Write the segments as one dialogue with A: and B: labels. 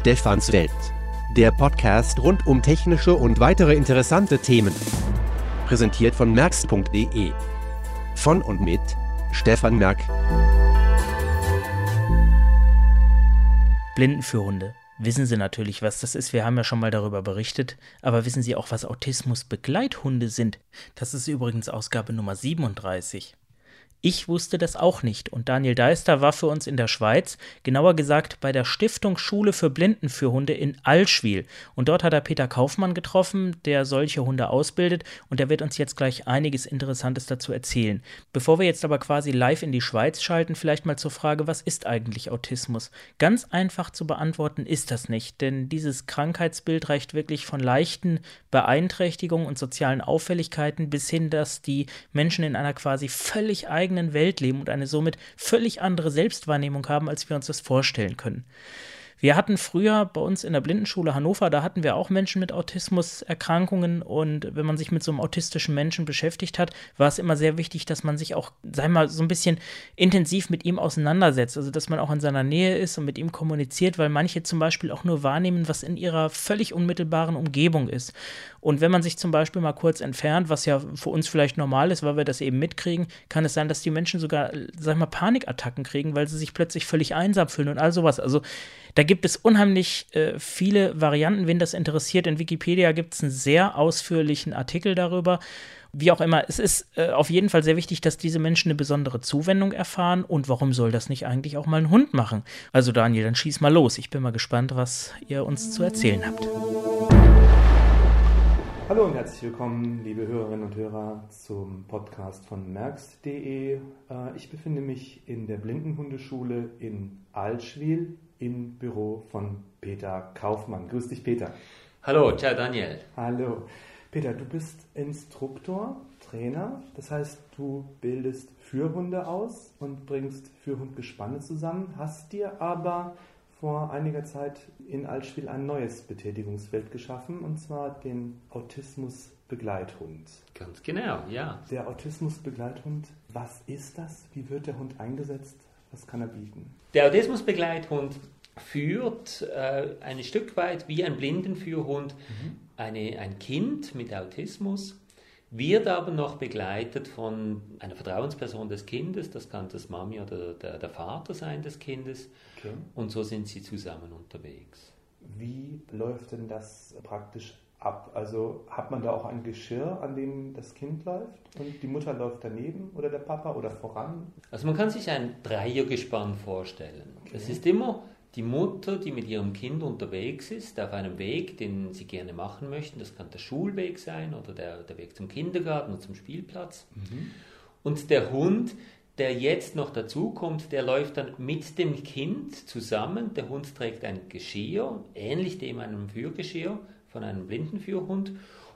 A: Stefans Welt. Der Podcast rund um technische und weitere interessante Themen. Präsentiert von merx.de. Von und mit Stefan Merck.
B: Blindenführhunde. Wissen Sie natürlich, was das ist. Wir haben ja schon mal darüber berichtet. Aber wissen Sie auch, was Autismus-Begleithunde sind? Das ist übrigens Ausgabe Nummer 37. Ich wusste das auch nicht und Daniel Deister war für uns in der Schweiz, genauer gesagt bei der Stiftung Schule für Blindenführhunde in Allschwil. Und dort hat er Peter Kaufmann getroffen, der solche Hunde ausbildet und der wird uns jetzt gleich einiges Interessantes dazu erzählen. Bevor wir jetzt aber quasi live in die Schweiz schalten, vielleicht mal zur Frage, was ist eigentlich Autismus? Ganz einfach zu beantworten ist das nicht, denn dieses Krankheitsbild reicht wirklich von leichten Beeinträchtigungen und sozialen Auffälligkeiten bis hin, dass die Menschen in einer quasi völlig eigenen eigenen Welt leben und eine somit völlig andere Selbstwahrnehmung haben, als wir uns das vorstellen können. Wir hatten früher bei uns in der Blindenschule Hannover, da hatten wir auch Menschen mit Autismuserkrankungen und wenn man sich mit so einem autistischen Menschen beschäftigt hat, war es immer sehr wichtig, dass man sich auch, sei mal, so ein bisschen intensiv mit ihm auseinandersetzt, also dass man auch in seiner Nähe ist und mit ihm kommuniziert, weil manche zum Beispiel auch nur wahrnehmen, was in ihrer völlig unmittelbaren Umgebung ist. Und wenn man sich zum Beispiel mal kurz entfernt, was ja für uns vielleicht normal ist, weil wir das eben mitkriegen, kann es sein, dass die Menschen sogar, sag mal, Panikattacken kriegen, weil sie sich plötzlich völlig einsam fühlen und all sowas. Also da gibt es unheimlich äh, viele Varianten. Wen das interessiert, in Wikipedia gibt es einen sehr ausführlichen Artikel darüber. Wie auch immer, es ist äh, auf jeden Fall sehr wichtig, dass diese Menschen eine besondere Zuwendung erfahren. Und warum soll das nicht eigentlich auch mal ein Hund machen? Also Daniel, dann schieß mal los. Ich bin mal gespannt, was ihr uns zu erzählen habt.
C: Hallo und herzlich willkommen, liebe Hörerinnen und Hörer, zum Podcast von merx.de. Äh, ich befinde mich in der Blindenhundeschule in Altschwil im Büro von Peter Kaufmann. Grüß dich, Peter.
D: Hallo, ciao Daniel.
C: Hallo. Peter, du bist Instruktor, Trainer, das heißt, du bildest Führhunde aus und bringst Führhundgespanne zusammen, hast dir aber vor einiger Zeit in Altspiel ein neues Betätigungsfeld geschaffen, und zwar den Autismus-Begleithund.
D: Ganz genau, ja.
C: Der Autismus-Begleithund, was ist das? Wie wird der Hund eingesetzt? Was kann er bieten?
D: Der Autismus-Begleithund führt äh, ein Stück weit wie ein Blindenführhund mhm. eine, ein Kind mit Autismus wird aber noch begleitet von einer Vertrauensperson des Kindes, das kann das Mami oder der, der Vater sein des Kindes. Okay. Und so sind sie zusammen unterwegs.
C: Wie läuft denn das praktisch ab? Also hat man da auch ein Geschirr, an dem das Kind läuft und die Mutter läuft daneben oder der Papa oder voran?
D: Also man kann sich ein Dreiergespann vorstellen. Okay. Es ist immer die Mutter, die mit ihrem Kind unterwegs ist, auf einem Weg, den sie gerne machen möchten. Das kann der Schulweg sein oder der, der Weg zum Kindergarten oder zum Spielplatz. Mhm. Und der Hund, der jetzt noch dazukommt, der läuft dann mit dem Kind zusammen. Der Hund trägt ein Geschirr, ähnlich dem einem Führgeschirr von einem Blindenführhund.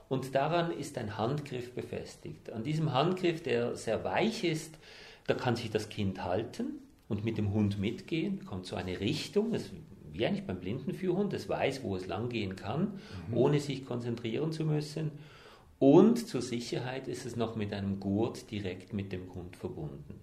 D: Und daran ist ein Handgriff befestigt. An diesem Handgriff, der sehr weich ist, da kann sich das Kind halten und mit dem Hund mitgehen, kommt so eine Richtung, das, wie eigentlich beim Blindenführhund, das weiß, wo es lang gehen kann, mhm. ohne sich konzentrieren zu müssen. Und zur Sicherheit ist es noch mit einem Gurt direkt mit dem Hund verbunden.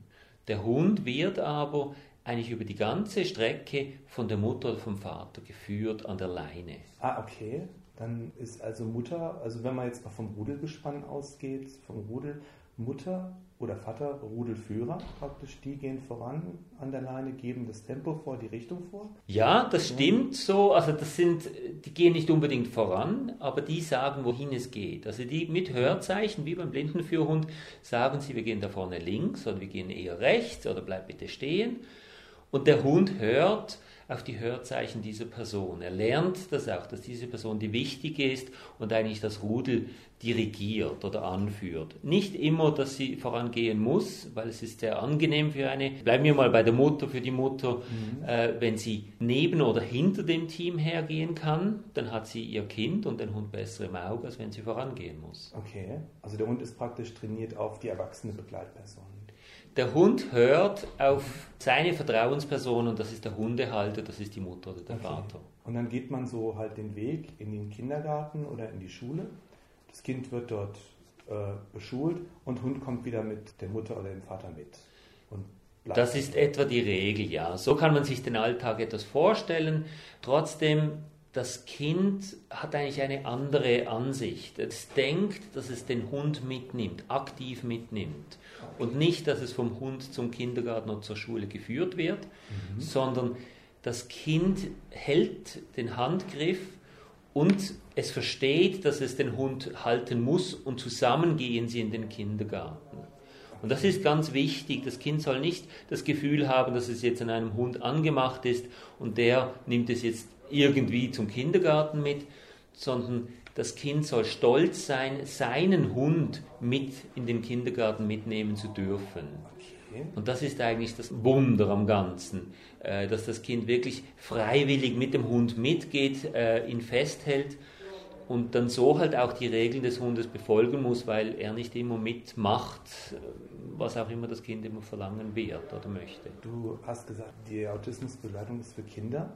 D: Der Hund wird aber eigentlich über die ganze Strecke von der Mutter oder vom Vater geführt an der Leine.
C: Ah, okay. Dann ist also Mutter, also wenn man jetzt mal vom Rudelgespann ausgeht, vom Rudel, Mutter oder Vater, Rudelführer praktisch, die gehen voran an der Leine, geben das Tempo vor, die Richtung vor?
D: Ja, das stimmt so. Also das sind, die gehen nicht unbedingt voran, aber die sagen, wohin es geht. Also die mit Hörzeichen, wie beim Blindenführhund, sagen sie, wir gehen da vorne links oder wir gehen eher rechts oder bleib bitte stehen. Und der Hund hört, auf die Hörzeichen dieser Person. Er lernt das auch, dass diese Person die wichtige ist und eigentlich das Rudel dirigiert oder anführt. Nicht immer, dass sie vorangehen muss, weil es ist sehr angenehm für eine, bleiben wir mal bei der Mutter, für die Mutter, mhm. äh, wenn sie neben oder hinter dem Team hergehen kann, dann hat sie ihr Kind und den Hund besser im Auge, als wenn sie vorangehen muss.
C: Okay, also der Hund ist praktisch trainiert auf die erwachsene Begleitperson.
D: Der Hund hört auf seine Vertrauensperson und das ist der Hundehalter, das ist die Mutter oder der okay. Vater.
C: Und dann geht man so halt den Weg in den Kindergarten oder in die Schule. Das Kind wird dort äh, beschult und Hund kommt wieder mit der Mutter oder dem Vater mit. Und.
D: Das ist etwa die Regel, ja. So kann man sich den Alltag etwas vorstellen. Trotzdem, das Kind hat eigentlich eine andere Ansicht. Es denkt, dass es den Hund mitnimmt, aktiv mitnimmt. Und nicht, dass es vom Hund zum Kindergarten oder zur Schule geführt wird, mhm. sondern das Kind hält den Handgriff und es versteht, dass es den Hund halten muss und zusammen gehen sie in den Kindergarten. Und das ist ganz wichtig. Das Kind soll nicht das Gefühl haben, dass es jetzt an einem Hund angemacht ist und der nimmt es jetzt irgendwie zum Kindergarten mit, sondern das Kind soll stolz sein, seinen Hund mit in den Kindergarten mitnehmen zu dürfen. Und das ist eigentlich das Wunder am Ganzen, äh, dass das Kind wirklich freiwillig mit dem Hund mitgeht, äh, ihn festhält und dann so halt auch die Regeln des Hundes befolgen muss, weil er nicht immer mitmacht, was auch immer das Kind immer verlangen wird oder möchte.
C: Du hast gesagt, die Autismusbegleitung ist für Kinder.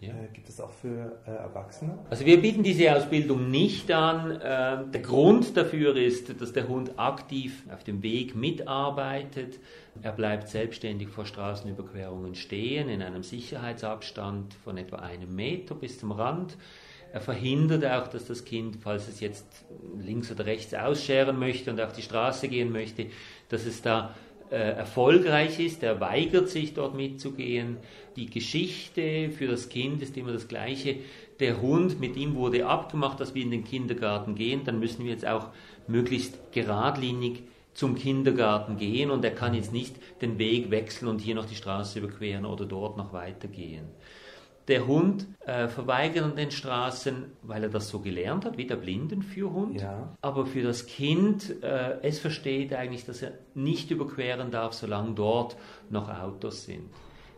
C: Ja. Äh, gibt es auch für äh, Erwachsene?
D: Also wir bieten diese Ausbildung nicht an. Äh, der Grund dafür ist, dass der Hund aktiv auf dem Weg mitarbeitet. Er bleibt selbstständig vor Straßenüberquerungen stehen, in einem Sicherheitsabstand von etwa einem Meter bis zum Rand. Er verhindert auch, dass das Kind, falls es jetzt links oder rechts ausscheren möchte und auf die Straße gehen möchte, dass es da erfolgreich ist. Er weigert sich dort mitzugehen. Die Geschichte für das Kind ist immer das gleiche. Der Hund, mit ihm wurde abgemacht, dass wir in den Kindergarten gehen. Dann müssen wir jetzt auch möglichst geradlinig zum Kindergarten gehen und er kann jetzt nicht den Weg wechseln und hier noch die Straße überqueren oder dort noch weitergehen. Der Hund äh, verweigert an den Straßen, weil er das so gelernt hat, wie der Blindenführhund. Ja. Aber für das Kind, äh, es versteht eigentlich, dass er nicht überqueren darf, solange dort noch Autos sind.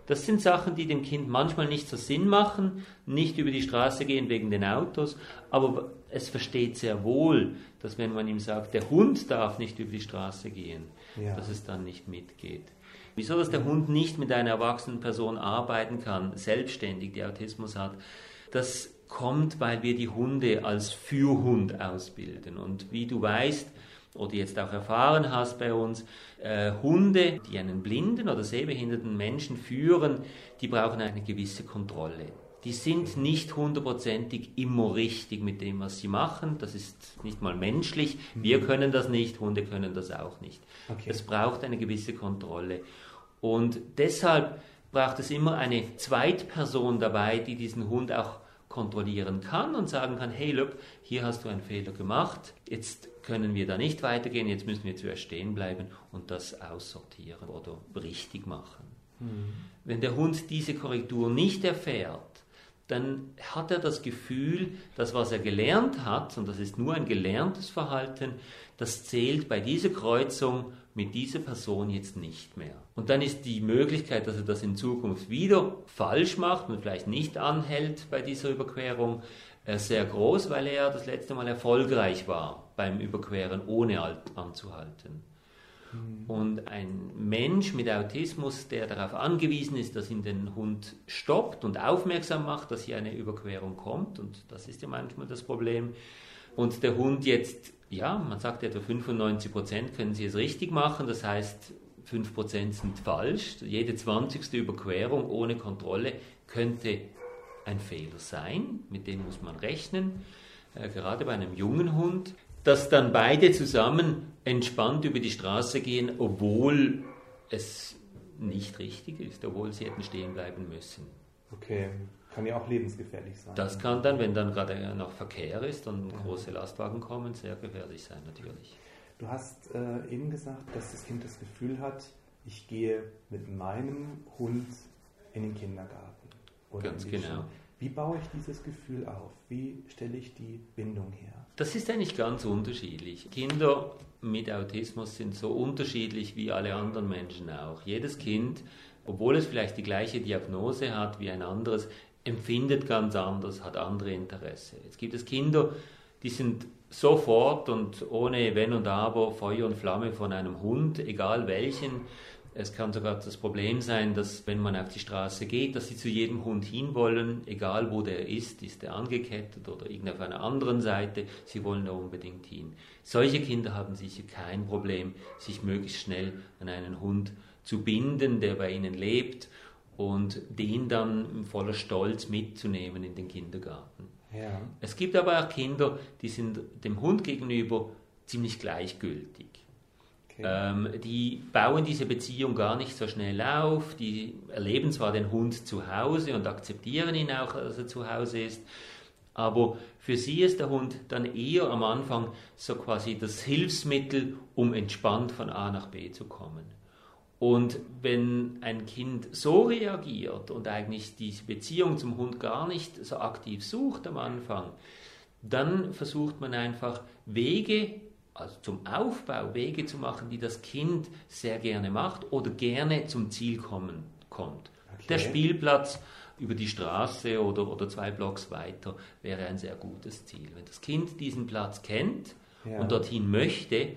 D: Das sind Sachen, die dem Kind manchmal nicht so Sinn machen, nicht über die Straße gehen wegen den Autos, aber es versteht sehr wohl, dass wenn man ihm sagt, der Hund darf nicht über die Straße gehen, ja. dass es dann nicht mitgeht. Wieso, dass der Hund nicht mit einer erwachsenen Person arbeiten kann, selbstständig, die Autismus hat, das kommt, weil wir die Hunde als Fürhund ausbilden. Und wie du weißt, oder jetzt auch erfahren hast bei uns, äh, Hunde, die einen blinden oder sehbehinderten Menschen führen, die brauchen eine gewisse Kontrolle. Die sind nicht hundertprozentig immer richtig mit dem, was sie machen. Das ist nicht mal menschlich. Wir mhm. können das nicht, Hunde können das auch nicht. Okay. Es braucht eine gewisse Kontrolle. Und deshalb braucht es immer eine Zweitperson dabei, die diesen Hund auch kontrollieren kann und sagen kann, hey, look, hier hast du einen Fehler gemacht, jetzt können wir da nicht weitergehen, jetzt müssen wir zuerst stehen bleiben und das aussortieren oder richtig machen. Mhm. Wenn der Hund diese Korrektur nicht erfährt, dann hat er das Gefühl, dass was er gelernt hat, und das ist nur ein gelerntes Verhalten, das zählt bei dieser Kreuzung mit dieser Person jetzt nicht mehr. Und dann ist die Möglichkeit, dass er das in Zukunft wieder falsch macht und vielleicht nicht anhält bei dieser Überquerung, äh, sehr groß, weil er das letzte Mal erfolgreich war beim Überqueren, ohne anzuhalten. Mhm. Und ein Mensch mit Autismus, der darauf angewiesen ist, dass ihn den Hund stoppt und aufmerksam macht, dass hier eine Überquerung kommt, und das ist ja manchmal das Problem, und der Hund jetzt, ja, man sagt etwa 95 Prozent können sie es richtig machen, das heißt, 5 Prozent sind falsch. Jede 20. Überquerung ohne Kontrolle könnte ein Fehler sein, mit dem muss man rechnen, äh, gerade bei einem jungen Hund dass dann beide zusammen entspannt über die Straße gehen, obwohl es nicht richtig ist, obwohl sie hätten stehen bleiben müssen.
C: Okay, kann ja auch lebensgefährlich sein.
D: Das kann dann, wenn dann gerade noch Verkehr ist und ja. große Lastwagen kommen, sehr gefährlich sein natürlich.
C: Du hast äh, eben gesagt, dass das Kind das Gefühl hat, ich gehe mit meinem Hund in den Kindergarten.
D: Ganz genau.
C: Wie baue ich dieses Gefühl auf? Wie stelle ich die Bindung her?
D: Das ist eigentlich ganz unterschiedlich. Kinder mit Autismus sind so unterschiedlich wie alle anderen Menschen auch. Jedes Kind, obwohl es vielleicht die gleiche Diagnose hat wie ein anderes, empfindet ganz anders, hat andere Interesse. Jetzt gibt es Kinder, die sind sofort und ohne Wenn und Aber Feuer und Flamme von einem Hund, egal welchen, es kann sogar das Problem sein, dass wenn man auf die Straße geht, dass sie zu jedem Hund hinwollen, egal wo der ist, ist der angekettet oder irgendwo auf einer anderen Seite, sie wollen da unbedingt hin. Solche Kinder haben sicher kein Problem, sich möglichst schnell an einen Hund zu binden, der bei ihnen lebt und den dann voller Stolz mitzunehmen in den Kindergarten. Ja. Es gibt aber auch Kinder, die sind dem Hund gegenüber ziemlich gleichgültig. Okay. Ähm, die bauen diese Beziehung gar nicht so schnell auf, die erleben zwar den Hund zu Hause und akzeptieren ihn auch, als er zu Hause ist, aber für sie ist der Hund dann eher am Anfang so quasi das Hilfsmittel, um entspannt von A nach B zu kommen. Und wenn ein Kind so reagiert und eigentlich diese Beziehung zum Hund gar nicht so aktiv sucht am Anfang, dann versucht man einfach Wege, also zum Aufbau, Wege zu machen, die das Kind sehr gerne macht oder gerne zum Ziel kommen, kommt. Okay. Der Spielplatz über die Straße oder, oder zwei Blocks weiter wäre ein sehr gutes Ziel. Wenn das Kind diesen Platz kennt ja. und dorthin möchte,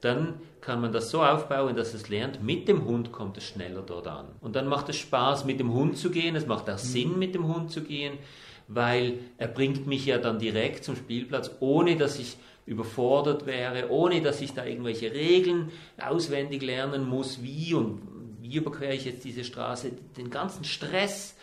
D: dann kann man das so aufbauen, dass es lernt, mit dem Hund kommt es schneller dort an. Und dann macht es Spaß, mit dem Hund zu gehen. Es macht auch mhm. Sinn, mit dem Hund zu gehen, weil er bringt mich ja dann direkt zum Spielplatz, ohne dass ich überfordert wäre, ohne dass ich da irgendwelche Regeln auswendig lernen muss, wie und wie überquere ich jetzt diese Straße. Den ganzen Stress,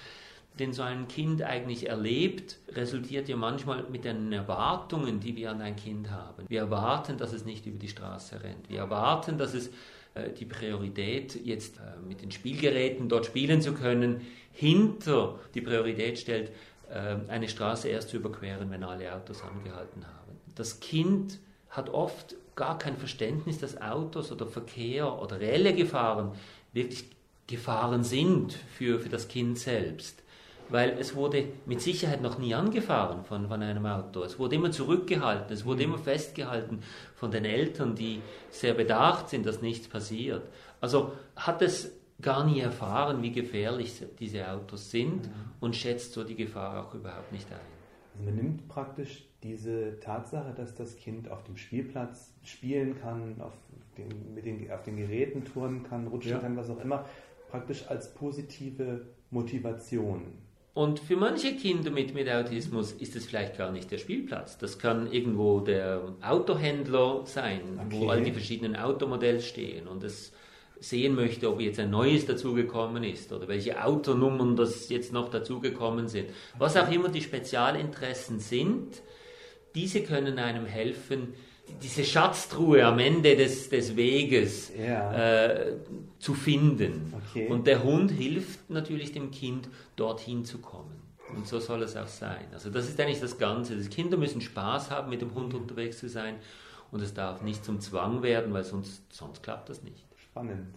D: den so ein Kind eigentlich erlebt, resultiert ja manchmal mit den Erwartungen, die wir an ein Kind haben. Wir erwarten, dass es nicht über die Straße rennt. Wir erwarten, dass es äh, die Priorität, jetzt äh, mit den Spielgeräten dort spielen zu können, hinter die Priorität stellt, äh, eine Straße erst zu überqueren, wenn alle Autos angehalten haben. Das Kind hat oft gar kein Verständnis, dass Autos oder Verkehr oder reelle Gefahren wirklich Gefahren sind für, für das Kind selbst weil es wurde mit Sicherheit noch nie angefahren von, von einem Auto. Es wurde immer zurückgehalten, es wurde mhm. immer festgehalten von den Eltern, die sehr bedacht sind, dass nichts passiert. Also hat es gar nie erfahren, wie gefährlich diese Autos sind mhm. und schätzt so die Gefahr auch überhaupt nicht ein.
C: Also man nimmt praktisch diese Tatsache, dass das Kind auf dem Spielplatz spielen kann, auf den, mit den, auf den Geräten turnen kann, rutschen ja. kann, was auch immer, praktisch als positive Motivation.
D: Und für manche Kinder mit, mit Autismus ist es vielleicht gar nicht der Spielplatz. Das kann irgendwo der Autohändler sein, okay. wo all die verschiedenen Automodelle stehen und es sehen möchte, ob jetzt ein neues dazugekommen ist oder welche Autonummern das jetzt noch dazugekommen sind. Was auch immer die Spezialinteressen sind, diese können einem helfen, diese Schatztruhe am Ende des, des Weges ja. äh, zu finden. Okay. Und der Hund hilft natürlich dem Kind, dorthin zu kommen. Und so soll es auch sein. Also das ist eigentlich das Ganze. Die Kinder müssen Spaß haben, mit dem Hund unterwegs zu sein. Und es darf nicht zum Zwang werden, weil sonst, sonst klappt das nicht.
C: Spannend.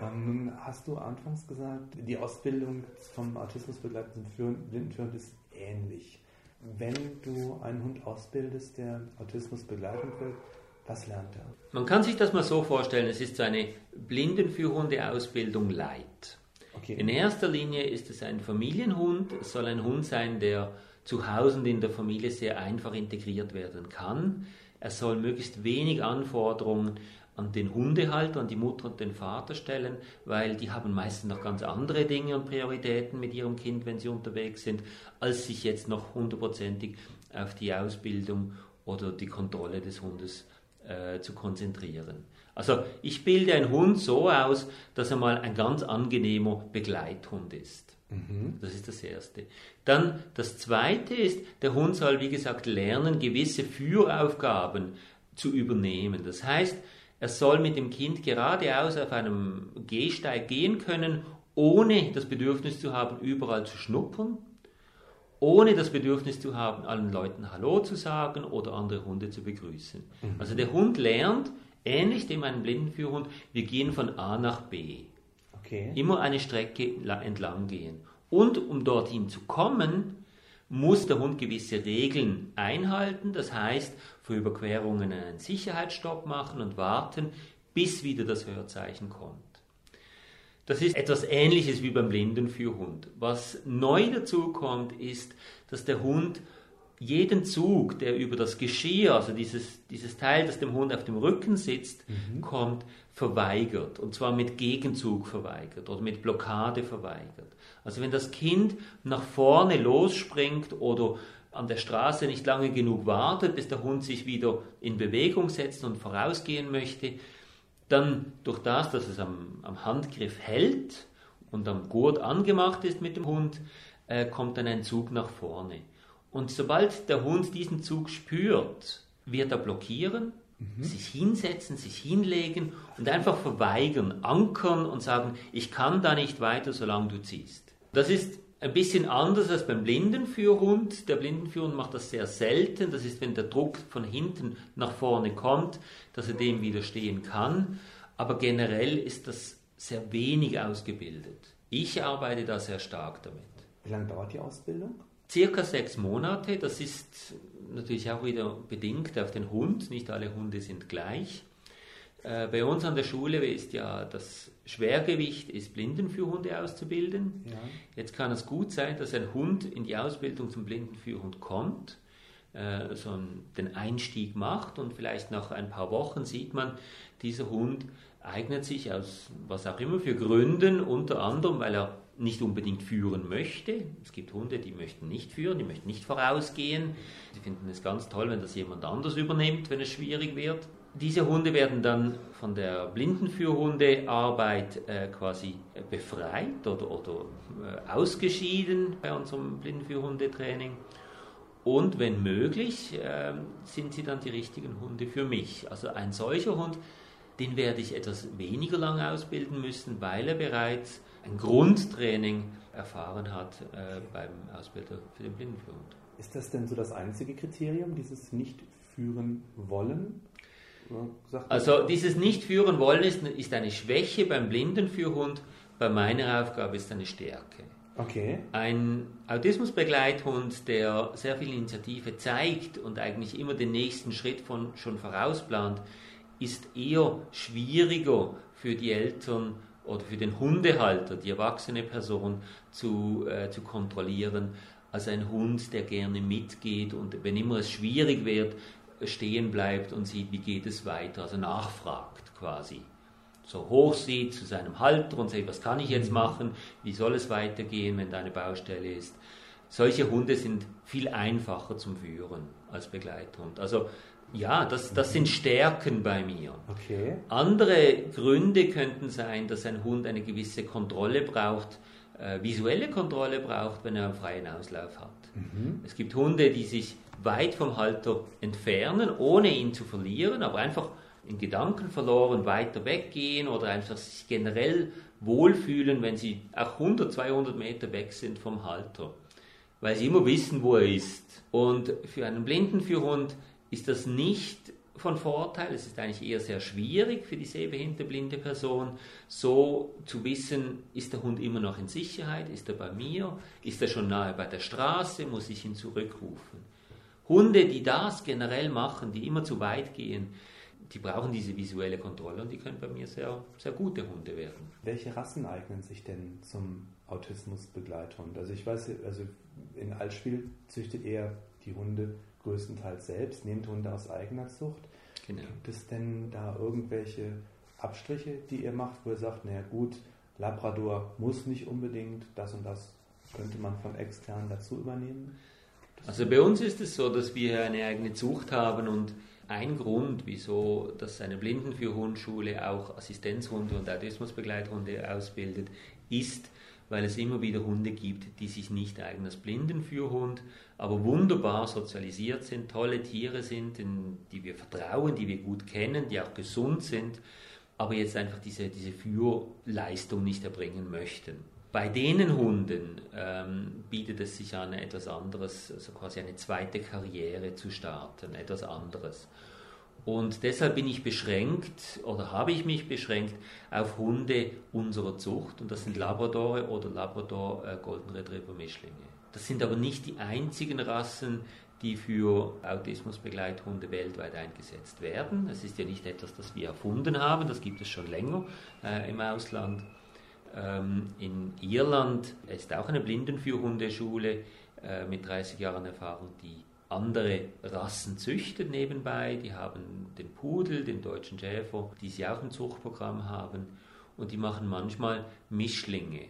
C: Ähm, nun hast du anfangs gesagt, die Ausbildung vom autismusbegleitenden Blindenführern ist ähnlich wenn du einen Hund ausbildest, der Autismus begleiten will, was lernt er?
D: Man kann sich das mal so vorstellen, es ist so eine Blindenführhundeausbildung light. Okay. In erster Linie ist es ein Familienhund, es soll ein Hund sein, der zu Hause und in der Familie sehr einfach integriert werden kann. Er soll möglichst wenig Anforderungen an den Hundehalter, an die Mutter und den Vater stellen, weil die haben meistens noch ganz andere Dinge und Prioritäten mit ihrem Kind, wenn sie unterwegs sind, als sich jetzt noch hundertprozentig auf die Ausbildung oder die Kontrolle des Hundes äh, zu konzentrieren. Also ich bilde einen Hund so aus, dass er mal ein ganz angenehmer Begleithund ist. Mhm. Das ist das Erste. Dann das Zweite ist, der Hund soll, wie gesagt, lernen, gewisse Führaufgaben zu übernehmen. Das heißt, er soll mit dem Kind geradeaus auf einem Gehsteig gehen können, ohne das Bedürfnis zu haben, überall zu schnuppern, ohne das Bedürfnis zu haben, allen Leuten Hallo zu sagen oder andere Hunde zu begrüßen. Mhm. Also der Hund lernt, ähnlich dem einen Blindenführhund, wir gehen von A nach B. Okay. Immer eine Strecke entlang gehen. Und um dorthin zu kommen, muss der Hund gewisse Regeln einhalten. Das heißt, für Überquerungen einen Sicherheitsstopp machen und warten, bis wieder das Hörzeichen kommt. Das ist etwas Ähnliches wie beim Blindenführhund. Was neu dazu kommt, ist, dass der Hund jeden Zug, der über das Geschirr, also dieses, dieses Teil, das dem Hund auf dem Rücken sitzt, mhm. kommt, verweigert. Und zwar mit Gegenzug verweigert oder mit Blockade verweigert. Also wenn das Kind nach vorne losspringt oder an der Straße nicht lange genug wartet, bis der Hund sich wieder in Bewegung setzt und vorausgehen möchte, Dann durch das, dass es am, am Handgriff hält und am Gurt angemacht ist mit dem Hund, äh, kommt dann ein Zug nach vorne. Und sobald der Hund diesen Zug spürt, wird er blockieren, mhm. sich hinsetzen, sich hinlegen und einfach verweigern, ankern und sagen, ich kann da nicht weiter, solange du ziehst. Das ist ein bisschen anders als beim Blindenführhund. Der Blindenführhund macht das sehr selten. Das ist, wenn der Druck von hinten nach vorne kommt, dass er dem widerstehen kann. Aber generell ist das sehr wenig ausgebildet. Ich arbeite da sehr stark damit.
C: Wie lange dauert die Ausbildung?
D: Circa sechs Monate. Das ist natürlich auch wieder bedingt auf den Hund. Nicht alle Hunde sind gleich. Äh, bei uns an der Schule ist ja das Schwergewicht ist Blindenführhunde auszubilden. Ja. Jetzt kann es gut sein, dass ein Hund in die Ausbildung zum Blindenführhund kommt, äh, so den Einstieg macht und vielleicht nach ein paar Wochen sieht man, dieser Hund eignet sich aus was auch immer für Gründen, unter anderem, weil er nicht unbedingt führen möchte. Es gibt Hunde, die möchten nicht führen, die möchten nicht vorausgehen. Sie finden es ganz toll, wenn das jemand anders übernimmt, wenn es schwierig wird. Diese Hunde werden dann von der Blindenführhundearbeit äh, quasi befreit oder, oder äh, ausgeschieden bei unserem Blindenführhundetraining. Und wenn möglich, äh, sind sie dann die richtigen Hunde für mich. Also ein solcher Hund, den werde ich etwas weniger lang ausbilden müssen, weil er bereits ein Grundtraining erfahren hat äh, beim Ausbilder für den Blindenführhund.
C: Ist das denn so das einzige Kriterium, dieses nicht führen wollen?
D: Also dieses Nicht-Führen wollen ist, ist eine Schwäche beim Blindenführhund, bei meiner Aufgabe ist eine Stärke.
C: Okay.
D: Ein Autismusbegleithund, der sehr viel Initiative zeigt und eigentlich immer den nächsten Schritt von, schon vorausplant, ist eher schwieriger für die Eltern oder für den Hundehalter, die erwachsene Person, zu, äh, zu kontrollieren, als ein Hund, der gerne mitgeht und wenn immer es schwierig wird, stehen bleibt und sieht, wie geht es weiter, also nachfragt quasi. So hoch sieht zu seinem Halter und sagt, was kann ich jetzt mhm. machen, wie soll es weitergehen, wenn da eine Baustelle ist. Solche Hunde sind viel einfacher zum Führen als Begleithund. Also ja, das, das sind Stärken bei mir.
C: Okay.
D: Andere Gründe könnten sein, dass ein Hund eine gewisse Kontrolle braucht, äh, visuelle Kontrolle braucht, wenn er einen freien Auslauf hat. Mhm. Es gibt Hunde, die sich weit vom Halter entfernen, ohne ihn zu verlieren, aber einfach in Gedanken verloren weiter weggehen oder einfach sich generell wohlfühlen, wenn sie auch 100, 200 Meter weg sind vom Halter, weil sie immer wissen, wo er ist. Und für einen Blindenführhund ist das nicht von Vorteil. Es ist eigentlich eher sehr schwierig für die sehbehinderte blinde Person, so zu wissen, ist der Hund immer noch in Sicherheit, ist er bei mir, ist er schon nahe bei der Straße, muss ich ihn zurückrufen. Hunde, die das generell machen, die immer zu weit gehen, die brauchen diese visuelle Kontrolle und die können bei mir sehr, sehr gute Hunde werden.
C: Welche Rassen eignen sich denn zum Autismusbegleithund? Also ich weiß, also in Altspiel züchtet er die Hunde größtenteils selbst, nehmt Hunde aus eigener Zucht. Genau. Gibt es denn da irgendwelche Abstriche, die ihr macht, wo ihr sagt, naja gut, Labrador muss nicht unbedingt, das und das könnte man von extern dazu übernehmen?
D: Also bei uns ist es so, dass wir eine eigene Zucht haben und ein Grund, wieso dass eine Blindenführhundschule auch Assistenzhunde und Autismusbegleithunde ausbildet, ist, weil es immer wieder Hunde gibt, die sich nicht eigen als Blindenführhund, aber wunderbar sozialisiert sind, tolle Tiere sind, in die wir vertrauen, die wir gut kennen, die auch gesund sind, aber jetzt einfach diese, diese Führleistung nicht erbringen möchten. Bei denen Hunden ähm, bietet es sich an, etwas anderes, also quasi eine zweite Karriere zu starten, etwas anderes. Und deshalb bin ich beschränkt oder habe ich mich beschränkt auf Hunde unserer Zucht und das sind Labradore oder Labrador äh, Golden Retriever Mischlinge. Das sind aber nicht die einzigen Rassen, die für Autismusbegleithunde weltweit eingesetzt werden. Es ist ja nicht etwas, das wir erfunden haben, das gibt es schon länger äh, im Ausland. Ähm, in Irland ist auch eine Blindenführhundeschule äh, mit 30 Jahren Erfahrung, die andere Rassen züchtet nebenbei. Die haben den Pudel, den deutschen Schäfer, die sie auch im Zuchtprogramm haben. Und die machen manchmal Mischlinge.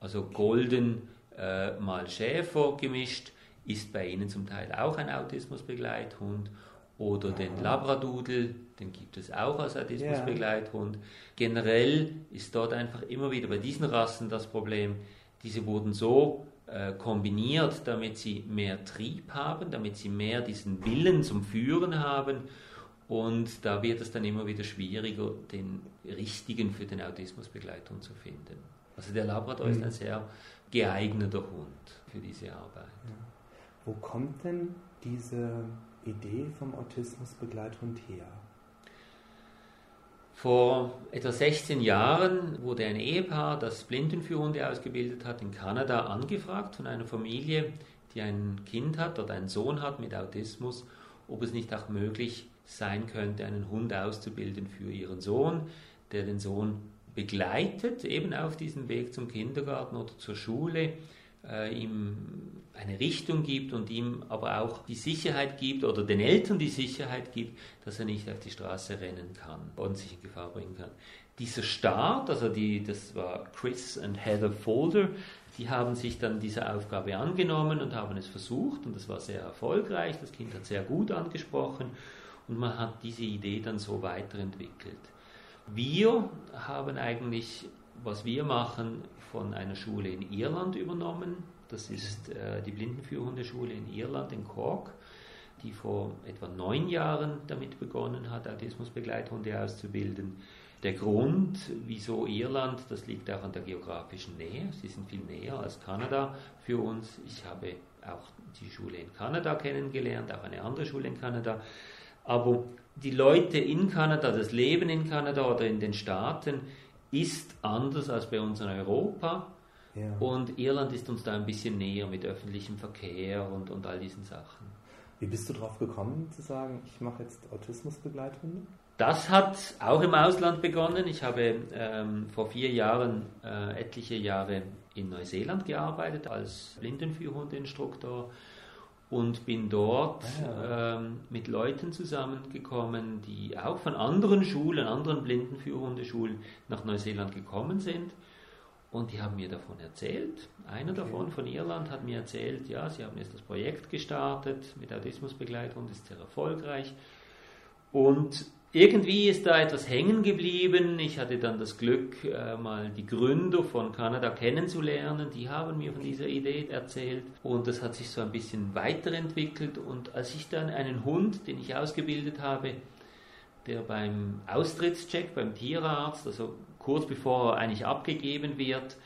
D: Also golden äh, mal Schäfer gemischt ist bei ihnen zum Teil auch ein Autismusbegleithund. Oder den Labradoodle, den gibt es auch als Autismusbegleithund. Generell ist dort einfach immer wieder bei diesen Rassen das Problem, diese wurden so äh, kombiniert, damit sie mehr Trieb haben, damit sie mehr diesen Willen zum Führen haben. Und da wird es dann immer wieder schwieriger, den richtigen für den Autismusbegleithund zu finden. Also der Labrador mhm. ist ein sehr geeigneter Hund für diese Arbeit. Ja.
C: Wo kommt denn diese Idee vom Autismusbegleithund her?
D: Vor etwa 16 Jahren wurde ein Ehepaar, das Blindenführhunde ausgebildet hat, in Kanada angefragt von einer Familie, die ein Kind hat oder einen Sohn hat mit Autismus, ob es nicht auch möglich sein könnte, einen Hund auszubilden für ihren Sohn, der den Sohn begleitet, eben auf diesem Weg zum Kindergarten oder zur Schule, ihm eine Richtung gibt und ihm aber auch die Sicherheit gibt oder den Eltern die Sicherheit gibt, dass er nicht auf die Straße rennen kann und sich in Gefahr bringen kann. Dieser Start, also die, das war Chris und Heather Folder, die haben sich dann dieser Aufgabe angenommen und haben es versucht und das war sehr erfolgreich. Das Kind hat sehr gut angesprochen und man hat diese Idee dann so weiterentwickelt. Wir haben eigentlich, was wir machen, von einer Schule in Irland übernommen. Das ist äh, die Blindenführhundeschule in Irland, in Cork, die vor etwa neun Jahren damit begonnen hat, Autismusbegleithunde auszubilden. Der Grund, wieso Irland, das liegt auch an der geografischen Nähe. Sie sind viel näher als Kanada für uns. Ich habe auch die Schule in Kanada kennengelernt, auch eine andere Schule in Kanada. Aber die Leute in Kanada, das Leben in Kanada oder in den Staaten ist anders als bei uns in Europa. Ja. Und Irland ist uns da ein bisschen näher mit öffentlichem Verkehr und, und all diesen Sachen.
C: Wie bist du darauf gekommen zu sagen, ich mache jetzt Autismusbegleithunde?
D: Das hat auch im Ausland begonnen. Ich habe ähm, vor vier Jahren äh, etliche Jahre in Neuseeland gearbeitet als Blindenführhundeinstruktor und bin dort ah, ja. ähm, mit Leuten zusammengekommen, die auch von anderen Schulen, anderen Blindenführhundeschulen nach Neuseeland gekommen sind. Und die haben mir davon erzählt. Einer okay. davon von Irland hat mir erzählt, ja, sie haben jetzt das Projekt gestartet mit Autismusbegleitung, ist sehr erfolgreich. Und irgendwie ist da etwas hängen geblieben. Ich hatte dann das Glück, äh, mal die Gründer von Kanada kennenzulernen. Die haben mir von dieser Idee erzählt und das hat sich so ein bisschen weiterentwickelt. Und als ich dann einen Hund, den ich ausgebildet habe, der beim Austrittscheck beim Tierarzt, also kurz bevor er eigentlich abgegeben wird,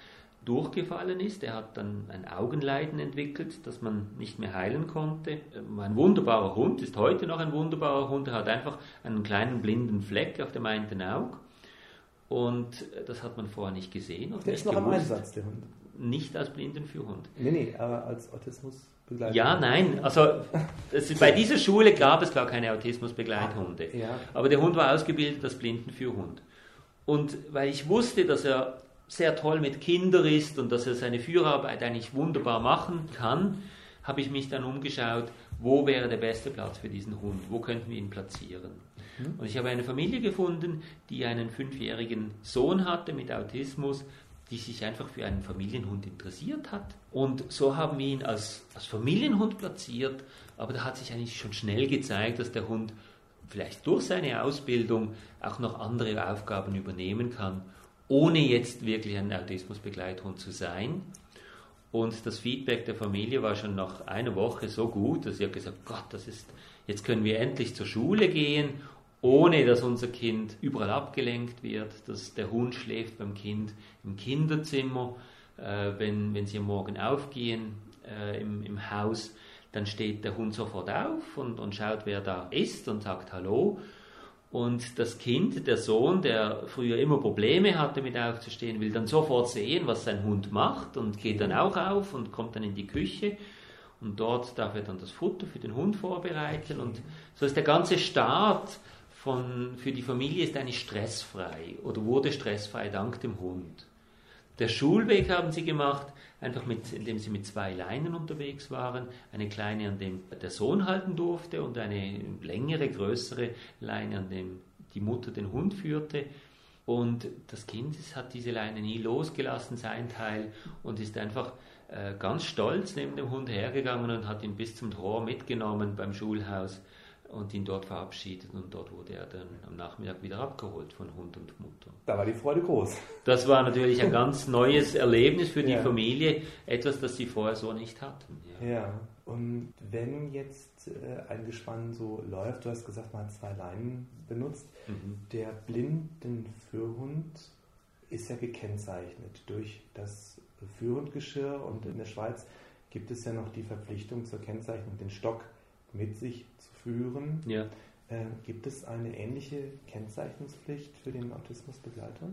D: durchgefallen ist. Er hat dann ein Augenleiden entwickelt, das man nicht mehr heilen konnte. Ein wunderbarer Hund, ist heute noch ein wunderbarer Hund. Er hat einfach einen kleinen blinden Fleck auf dem einen Auge. Und das hat man vorher nicht gesehen.
C: der ist noch gewusst. im Einsatz, der Hund.
D: Nicht als Blindenführhund.
C: Nee, nee, aber als Autismusbegleithund.
D: Ja, nein. Also es, bei dieser Schule gab es gar keine Autismusbegleithunde. Ah, ja. Aber der Hund war ausgebildet als Blindenführhund. Und weil ich wusste, dass er sehr toll mit Kindern ist und dass er seine Führerarbeit eigentlich wunderbar machen kann, habe ich mich dann umgeschaut, wo wäre der beste Platz für diesen Hund, wo könnten wir ihn platzieren. Mhm. Und ich habe eine Familie gefunden, die einen fünfjährigen Sohn hatte mit Autismus, die sich einfach für einen Familienhund interessiert hat. Und so haben wir ihn als, als Familienhund platziert, aber da hat sich eigentlich schon schnell gezeigt, dass der Hund vielleicht durch seine Ausbildung auch noch andere Aufgaben übernehmen kann ohne jetzt wirklich ein Autismusbegleithund zu sein. Und das Feedback der Familie war schon nach einer Woche so gut, dass sie hat gesagt, Gott, das ist, jetzt können wir endlich zur Schule gehen, ohne dass unser Kind überall abgelenkt wird, dass der Hund schläft beim Kind im Kinderzimmer, äh, wenn, wenn sie am Morgen aufgehen äh, im, im Haus, dann steht der Hund sofort auf und, und schaut, wer da ist und sagt Hallo. Und das Kind, der Sohn, der früher immer Probleme hatte mit aufzustehen, will dann sofort sehen, was sein Hund macht und geht dann auch auf und kommt dann in die Küche. Und dort darf er dann das Futter für den Hund vorbereiten. Und so ist der ganze Start von, für die Familie ist eigentlich stressfrei oder wurde stressfrei dank dem Hund. Der Schulweg haben sie gemacht, einfach mit, indem sie mit zwei Leinen unterwegs waren. Eine kleine, an dem der Sohn halten durfte und eine längere, größere Leine, an dem die Mutter den Hund führte. Und das Kind hat diese Leine nie losgelassen, sein Teil, und ist einfach äh, ganz stolz neben dem Hund hergegangen und hat ihn bis zum Tor mitgenommen beim Schulhaus und ihn dort verabschiedet und dort wurde er dann am Nachmittag wieder abgeholt von Hund und Mutter.
C: Da war die Freude groß.
D: Das war natürlich ein ganz neues Erlebnis für die
C: Ja.
D: Familie, etwas, das sie vorher so nicht hatten. Ja.
C: Ja, und wenn jetzt äh, ein Gespann so läuft, du hast gesagt, man hat zwei Leinen benutzt,
D: Mhm.
C: der Blindenführhund ist ja gekennzeichnet durch das Führhundgeschirr und in der Schweiz gibt es ja noch die Verpflichtung zur Kennzeichnung, den Stock mit sich zu führen.
D: Ja.
C: Äh, gibt es eine ähnliche Kennzeichnungspflicht für den Autismusbegleiter?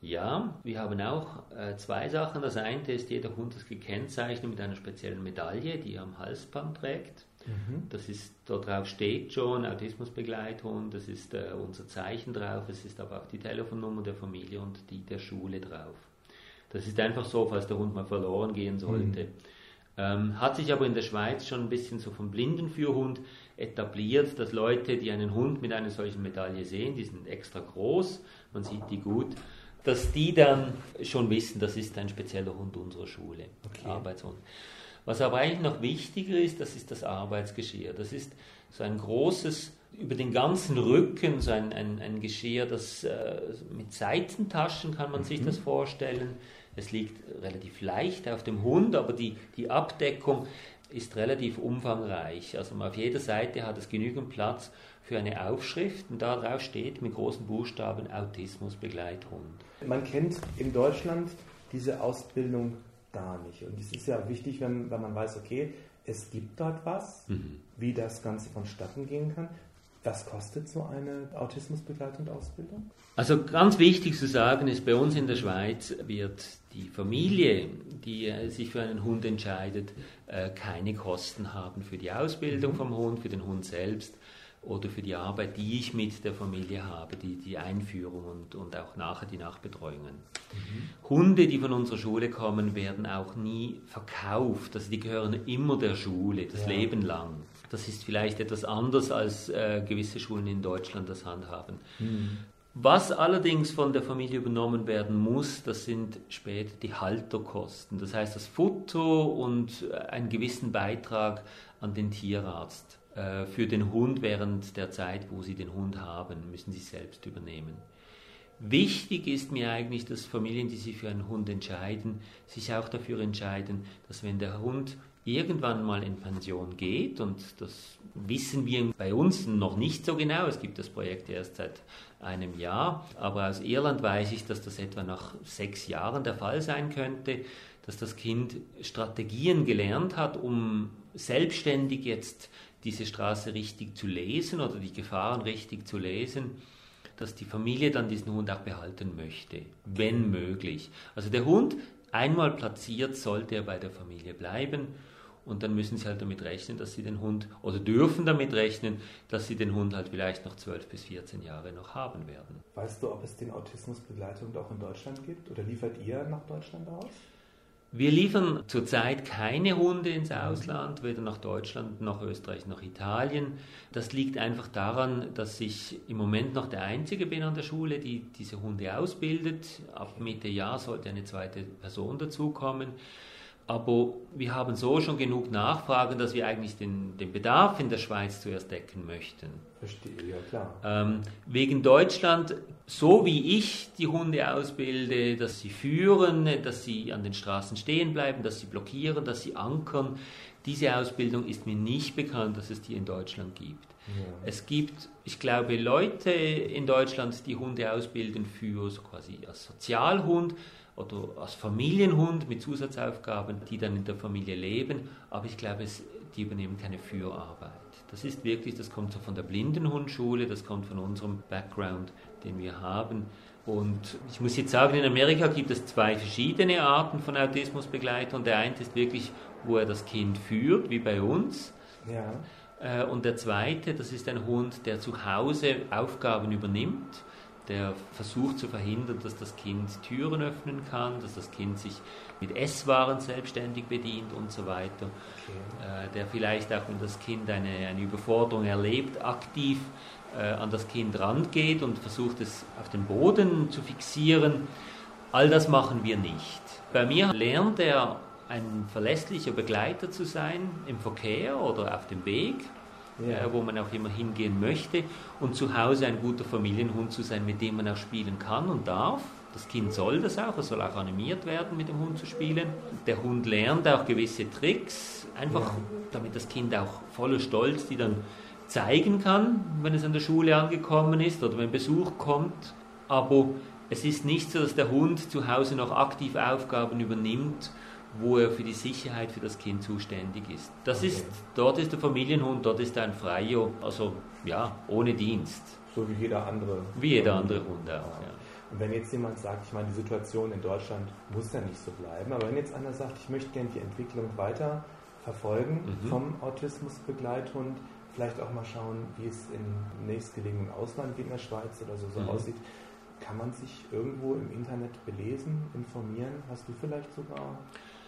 D: Ja, wir haben auch äh, zwei Sachen. Das eine ist, jeder Hund ist gekennzeichnet mit einer speziellen Medaille, die er am Halsband trägt. Das ist, dort drauf steht schon Autismusbegleithund, das ist äh, unser Zeichen drauf, es ist aber auch die Telefonnummer der Familie und die der Schule drauf. Das ist einfach so, falls der Hund mal verloren gehen sollte. Ähm, hat sich aber in der Schweiz schon ein bisschen so vom Blindenführhund etabliert, dass Leute, die einen Hund mit einer solchen Medaille sehen, die sind extra groß, man sieht die gut, dass die dann schon wissen, das ist ein spezieller Hund unserer Schule,
C: Okay.
D: Arbeitshund. Was aber eigentlich noch wichtiger ist, das ist das Arbeitsgeschirr. Das ist so ein großes, über den ganzen Rücken, so ein, ein, ein Geschirr, das äh, mit Seitentaschen kann man sich das vorstellen. Es liegt relativ leicht auf dem Hund, aber die, die Abdeckung ist relativ umfangreich. Also auf jeder Seite hat es genügend Platz für eine Aufschrift und darauf steht mit großen Buchstaben Autismusbegleithund.
C: Man kennt in Deutschland diese Ausbildung gar nicht. Und es ist ja wichtig, wenn, wenn man weiß, okay, es gibt dort was, wie das Ganze vonstatten gehen kann. Was kostet so eine Autismusbegleitung und Ausbildung?
D: Also ganz wichtig zu sagen ist, bei uns in der Schweiz wird die Familie, die äh, sich für einen Hund entscheidet, äh, keine Kosten haben für die Ausbildung vom Hund, für den Hund selbst oder für die Arbeit, die ich mit der Familie habe, die, die Einführung und, und auch nachher die Nachbetreuungen. Hunde, die von unserer Schule kommen, werden auch nie verkauft. Also die gehören immer der Schule, das
C: Ja.
D: Leben lang. Das ist vielleicht etwas anders, als äh, gewisse Schulen in Deutschland das handhaben. Was allerdings von der Familie übernommen werden muss, das sind später die Halterkosten. Das heißt, das Futter und äh, einen gewissen Beitrag an den Tierarzt. Äh, Für den Hund während der Zeit, wo sie den Hund haben, müssen sie selbst übernehmen. Wichtig ist mir eigentlich, dass Familien, die sich für einen Hund entscheiden, sich auch dafür entscheiden, dass wenn der Hund irgendwann mal in Pension geht, und das wissen wir bei uns noch nicht so genau, es gibt das Projekt erst seit einem Jahr, aber aus Irland weiß ich, dass das etwa nach sechs Jahren der Fall sein könnte, dass das Kind Strategien gelernt hat, um selbstständig jetzt diese Straße richtig zu lesen oder die Gefahren richtig zu lesen dass die Familie dann diesen Hund auch behalten möchte, wenn möglich. Also der Hund, einmal platziert, sollte er bei der Familie bleiben und dann müssen sie halt damit rechnen, dass sie den Hund, oder dürfen damit rechnen, dass sie den Hund halt vielleicht noch 12 bis 14 Jahre noch haben werden.
C: Weißt du, ob es den Autismusbegleitung auch in Deutschland gibt? Oder liefert ihr nach Deutschland aus?
D: Wir liefern zurzeit keine Hunde ins Ausland, weder nach Deutschland noch Österreich noch Italien. Das liegt einfach daran, dass ich im Moment noch der Einzige bin an der Schule, die diese Hunde ausbildet. Ab Mitte Jahr sollte eine zweite Person dazukommen. Aber wir haben so schon genug Nachfragen, dass wir eigentlich den, den Bedarf in der Schweiz zuerst decken möchten.
C: Verstehe, ja klar.
D: Ähm, wegen Deutschland, so wie ich die Hunde ausbilde, dass sie führen, dass sie an den Straßen stehen bleiben, dass sie blockieren, dass sie ankern, diese Ausbildung ist mir nicht bekannt, dass es die in Deutschland gibt. Es gibt, ich glaube, Leute in Deutschland, die Hunde ausbilden für so quasi als Sozialhund oder als Familienhund mit Zusatzaufgaben, die dann in der Familie leben, aber ich glaube, es, die übernehmen keine Führarbeit. Das ist wirklich, das kommt so von der Blindenhundschule, das kommt von unserem Background, den wir haben. Und ich muss jetzt sagen, in Amerika gibt es zwei verschiedene Arten von Autismusbegleitern. Der eine ist wirklich, wo er das Kind führt, wie bei uns.
C: Ja.
D: Äh, Und der zweite, das ist ein Hund, der zu Hause Aufgaben übernimmt, der versucht zu verhindern, dass das Kind Türen öffnen kann, dass das Kind sich mit Esswaren selbstständig bedient und so weiter. Äh, Der vielleicht auch, wenn das Kind eine, eine Überforderung erlebt, aktiv an das Kind rangeht und versucht es auf den Boden zu fixieren. All das machen wir nicht. Bei mir lernt er ein verlässlicher Begleiter zu sein im Verkehr oder auf dem Weg. ja. äh, wo man auch immer hingehen möchte und zu Hause ein guter Familienhund zu sein, mit dem man auch spielen kann und darf. Das Kind soll das auch, es soll auch animiert werden, mit dem Hund zu spielen. Der Hund lernt auch gewisse Tricks, einfach ja. damit das Kind auch voller Stolz die dann zeigen kann, wenn es an der Schule angekommen ist oder wenn Besuch kommt. Aber es ist nicht so, dass der Hund zu Hause noch aktiv Aufgaben übernimmt, wo er für die Sicherheit für das Kind zuständig ist. Das okay. ist, dort ist der Familienhund, dort ist er ein Freier, also ja, ohne Dienst.
C: So wie jeder andere.
D: Wie jeder andere Hund auch, ja.
C: Und wenn jetzt jemand sagt, ich meine, die Situation in Deutschland muss ja nicht so bleiben, aber wenn jetzt einer sagt, ich möchte gerne die Entwicklung weiter verfolgen mhm. vom Autismusbegleithund, vielleicht auch mal schauen, wie es im nächstgelegenen Ausland wie in der Schweiz oder so, so mhm. aussieht, kann man sich irgendwo im Internet belesen, informieren? Hast du vielleicht sogar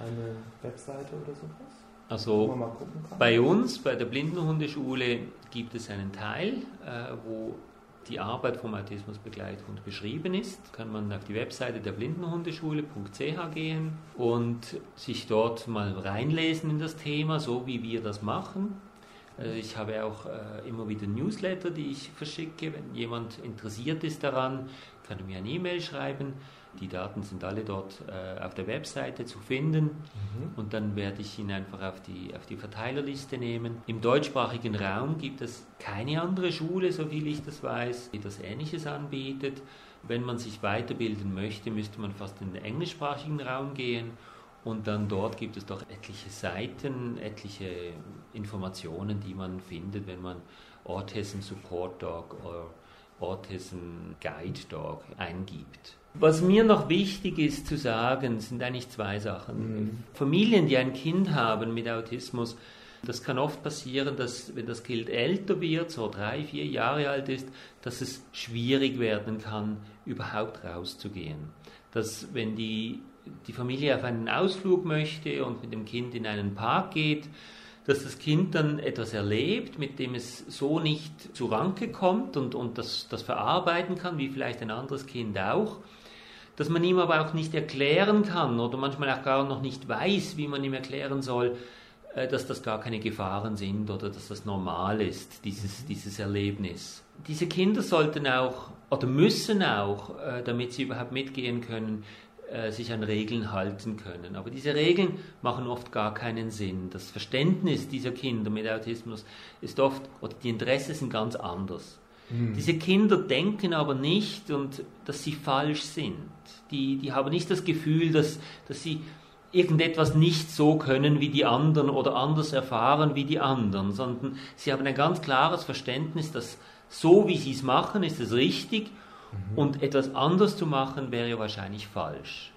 C: eine Webseite oder sowas?
D: Also bei uns, bei der Blindenhundeschule, gibt es einen Teil, äh, wo die Arbeit vom Autismusbegleithund beschrieben ist. Kann man auf die Webseite der Blindenhundeschule.ch gehen und sich dort mal reinlesen in das Thema, so wie wir das machen. Äh, ich habe auch äh, immer wieder Newsletter, die ich verschicke. Wenn jemand interessiert ist daran, kann er mir eine E-Mail schreiben. Die Daten sind alle dort äh, auf der Webseite zu finden mhm. und dann werde ich ihn einfach auf die, auf die Verteilerliste nehmen. Im deutschsprachigen Raum gibt es keine andere Schule, soviel ich das weiß, die das Ähnliches anbietet. Wenn man sich weiterbilden möchte, müsste man fast in den englischsprachigen Raum gehen und dann dort gibt es doch etliche Seiten, etliche Informationen, die man findet, wenn man Autism Support Dog oder Autism Guide Dog eingibt. Was mir noch wichtig ist zu sagen, sind eigentlich zwei Sachen. Mhm. Familien, die ein Kind haben mit Autismus, das kann oft passieren, dass wenn das Kind älter wird, so drei, vier Jahre alt ist, dass es schwierig werden kann, überhaupt rauszugehen. Dass wenn die, die Familie auf einen Ausflug möchte und mit dem Kind in einen Park geht, dass das Kind dann etwas erlebt, mit dem es so nicht zu Ranke kommt und, und das, das verarbeiten kann, wie vielleicht ein anderes Kind auch, dass man ihm aber auch nicht erklären kann oder manchmal auch gar noch nicht weiß, wie man ihm erklären soll, äh, dass das gar keine Gefahren sind oder dass das normal ist, dieses, dieses Erlebnis. Diese Kinder sollten auch oder müssen auch, äh, damit sie überhaupt mitgehen können, äh, sich an Regeln halten können. Aber diese Regeln machen oft gar keinen Sinn. Das Verständnis dieser Kinder mit Autismus ist oft, oder die Interessen sind ganz anders. Mhm. Diese Kinder denken aber nicht, und, dass sie falsch sind. Die, die haben nicht das Gefühl, dass, dass sie irgendetwas nicht so können wie die anderen oder anders erfahren wie die anderen, sondern sie haben ein ganz klares Verständnis, dass so wie sie es machen, ist es richtig Mhm. Und etwas anders zu machen wäre wahrscheinlich falsch.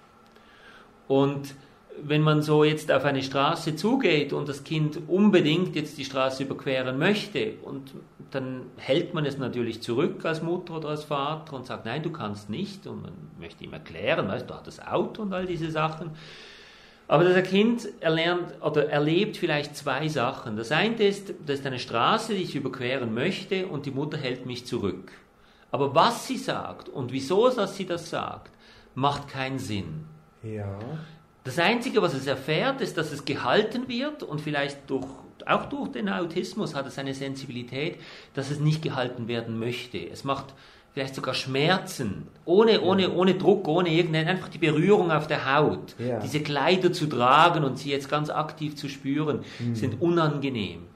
D: Und wenn man so jetzt auf eine Straße zugeht und das Kind unbedingt jetzt die Straße überqueren möchte und dann hält man es natürlich zurück als Mutter oder als Vater und sagt, nein, du kannst nicht und man möchte ihm erklären, weißt du, hast das Auto und all diese Sachen. Aber das Kind erlernt oder erlebt vielleicht zwei Sachen. Das eine ist, das ist eine Straße, die ich überqueren möchte und die Mutter hält mich zurück. Aber was sie sagt und wieso dass sie das sagt, macht keinen Sinn.
C: Ja.
D: Das Einzige, was es erfährt, ist, dass es gehalten wird und vielleicht durch, auch durch den Autismus hat es eine Sensibilität, dass es nicht gehalten werden möchte. Es macht vielleicht sogar Schmerzen, ohne, ohne, ohne Druck, ohne irgendeine, einfach die Berührung auf der Haut. Ja. Diese Kleider zu tragen und sie jetzt ganz aktiv zu spüren, mhm. sind unangenehm.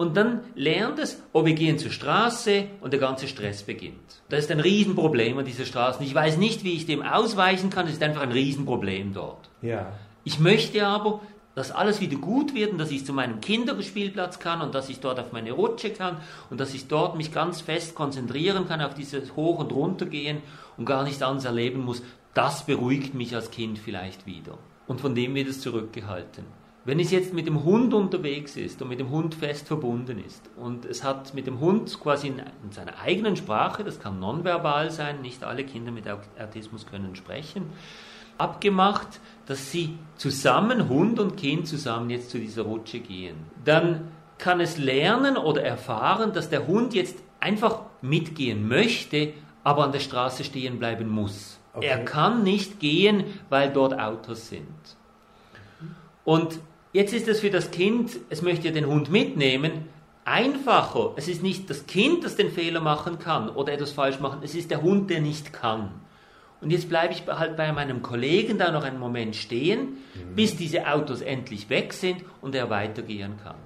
D: Und dann lernt es, oh, wir gehen zur Straße und der ganze Stress beginnt. Das ist ein Riesenproblem an dieser Straße. Ich weiß nicht, wie ich dem ausweichen kann. Es ist einfach ein Riesenproblem dort.
C: Ja.
D: Ich möchte aber, dass alles wieder gut wird und dass ich zu meinem Kinderspielplatz kann und dass ich dort auf meine Rutsche kann und dass ich dort mich ganz fest konzentrieren kann auf dieses Hoch- und Runtergehen und gar nichts anderes erleben muss. Das beruhigt mich als Kind vielleicht wieder. Und von dem wird es zurückgehalten. Wenn es jetzt mit dem Hund unterwegs ist und mit dem Hund fest verbunden ist und es hat mit dem Hund quasi in, seiner eigenen Sprache, das kann nonverbal sein, nicht alle Kinder mit Autismus können sprechen, abgemacht, dass sie zusammen, Hund und Kind zusammen jetzt zu dieser Rutsche gehen. Dann kann es lernen oder erfahren, dass der Hund jetzt einfach mitgehen möchte, aber an der Straße stehen bleiben muss. Okay. Er kann nicht gehen, weil dort Autos sind. Und Jetzt ist es für das Kind, es möchte ja den Hund mitnehmen, einfacher. Es ist nicht das Kind, das den Fehler machen kann oder etwas falsch machen, es ist der Hund, der nicht kann. Und jetzt bleibe ich halt bei meinem Kollegen da noch einen Moment stehen, mhm. bis diese Autos endlich weg sind und er weitergehen kann.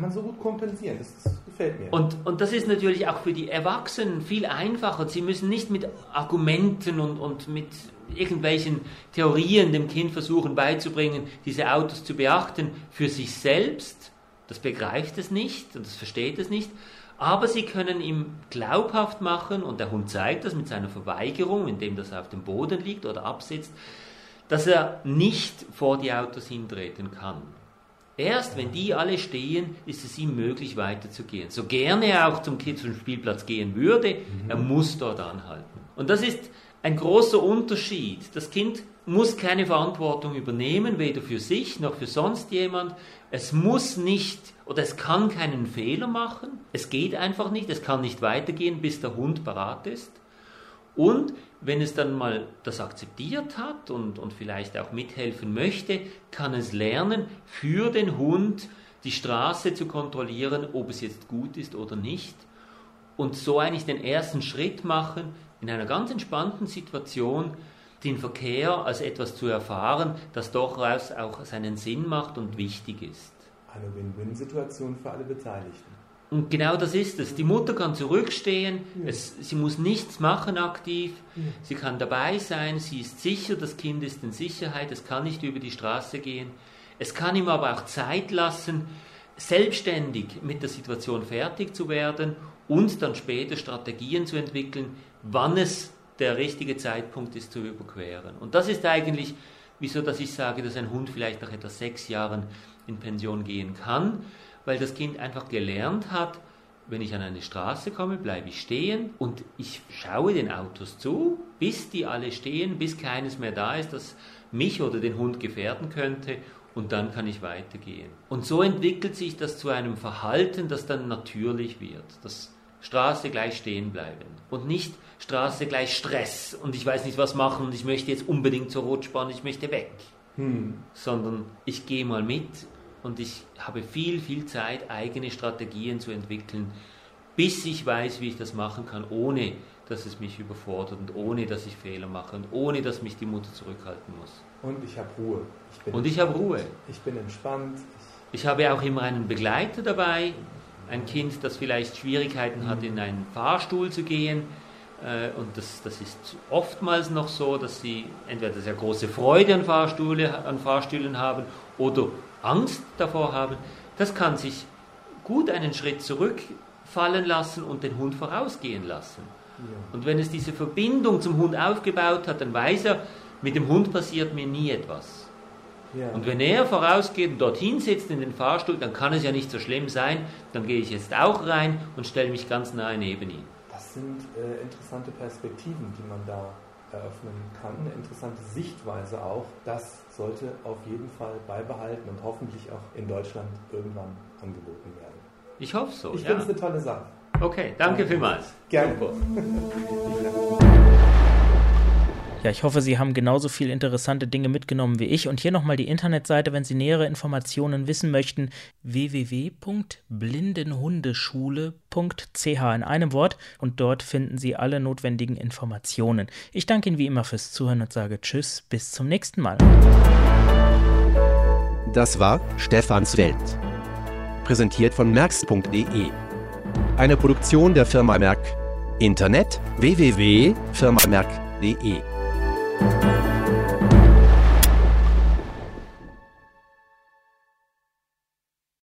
C: Kann man so gut kompensieren, das, das gefällt mir.
D: Und, und das ist natürlich auch für die Erwachsenen viel einfacher. Sie müssen nicht mit Argumenten und, und mit irgendwelchen Theorien dem Kind versuchen beizubringen, diese Autos zu beachten für sich selbst. Das begreift es nicht und das versteht es nicht aber sie können ihm glaubhaft machen, und der Hund zeigt das mit seiner Verweigerung, indem das auf dem Boden liegt oder absitzt, dass er nicht vor die Autos hintreten kann. Erst wenn die alle stehen, ist es ihm möglich weiterzugehen. So gerne er auch zum, zum Spielplatz gehen würde, er muss dort anhalten. Und das ist ein großer Unterschied. Das Kind muss keine Verantwortung übernehmen, weder für sich noch für sonst jemand. Es muss nicht oder es kann keinen Fehler machen. Es geht einfach nicht. Es kann nicht weitergehen, bis der Hund parat ist. Und wenn es dann mal das akzeptiert hat und, und vielleicht auch mithelfen möchte, kann es lernen, für den Hund die Straße zu kontrollieren, ob es jetzt gut ist oder nicht. Und so eigentlich den ersten Schritt machen, in einer ganz entspannten Situation den Verkehr als etwas zu erfahren, das durchaus auch seinen Sinn macht und wichtig ist.
C: Eine Win-Win-Situation für alle Beteiligten.
D: Und genau das ist es. Die Mutter kann zurückstehen, es, sie muss nichts machen aktiv, sie kann dabei sein, sie ist sicher, das Kind ist in Sicherheit, es kann nicht über die Straße gehen. Es kann ihm aber auch Zeit lassen, selbstständig mit der Situation fertig zu werden und dann später Strategien zu entwickeln, wann es der richtige Zeitpunkt ist zu überqueren. Und das ist eigentlich, wieso dass ich sage, dass ein Hund vielleicht nach etwa sechs Jahren in Pension gehen kann, weil das Kind einfach gelernt hat, wenn ich an eine Straße komme, bleibe ich stehen und ich schaue den Autos zu, bis die alle stehen, bis keines mehr da ist, das mich oder den Hund gefährden könnte und dann kann ich weitergehen. Und so entwickelt sich das zu einem Verhalten, das dann natürlich wird. Das Straße gleich stehen bleiben und nicht Straße gleich Stress und ich weiß nicht was machen und ich möchte jetzt unbedingt zur Rutschbahn, ich möchte weg. Hm. Sondern ich gehe mal mit und ich habe viel, viel Zeit, eigene Strategien zu entwickeln, bis ich weiß, wie ich das machen kann, ohne dass es mich überfordert und ohne dass ich Fehler mache und ohne dass mich die Mutter zurückhalten muss.
C: Und ich habe Ruhe.
D: Ich und ich habe Ruhe.
C: Ich bin entspannt.
D: Ich, ich habe auch immer einen Begleiter dabei, ein Kind, das vielleicht Schwierigkeiten hat, in einen Fahrstuhl zu gehen. Äh, und das, das ist oftmals noch so, dass sie entweder sehr große Freude an, Fahrstühle, an Fahrstühlen haben oder Angst davor haben. Das kann sich gut einen Schritt zurückfallen lassen und den Hund vorausgehen lassen. Und wenn es diese Verbindung zum Hund aufgebaut hat, dann weiß er, mit dem Hund passiert mir nie etwas. Ja. Und wenn er vorausgeht und dorthin sitzt in den Fahrstuhl, dann kann es ja nicht so schlimm sein. Dann gehe ich jetzt auch rein und stelle mich ganz nahe neben ihn.
C: Das sind äh, interessante Perspektiven, die man da eröffnen kann. Eine interessante Sichtweise auch. Das sollte auf jeden Fall beibehalten und hoffentlich auch in Deutschland irgendwann angeboten werden.
D: Ich hoffe so.
C: Ich ja. finde es eine tolle Sache.
D: Okay, danke, danke. vielmals.
C: Gerne.
B: Ja, ich hoffe, Sie haben genauso viele interessante Dinge mitgenommen wie ich. Und hier nochmal die Internetseite, wenn Sie nähere Informationen wissen möchten: www.blindenhundeschule.ch in einem Wort. Und dort finden Sie alle notwendigen Informationen. Ich danke Ihnen wie immer fürs Zuhören und sage Tschüss, bis zum nächsten Mal.
A: Das war Stefans Welt. Präsentiert von merx.de. Eine Produktion der Firma Merck. Internet www.firmamerk.de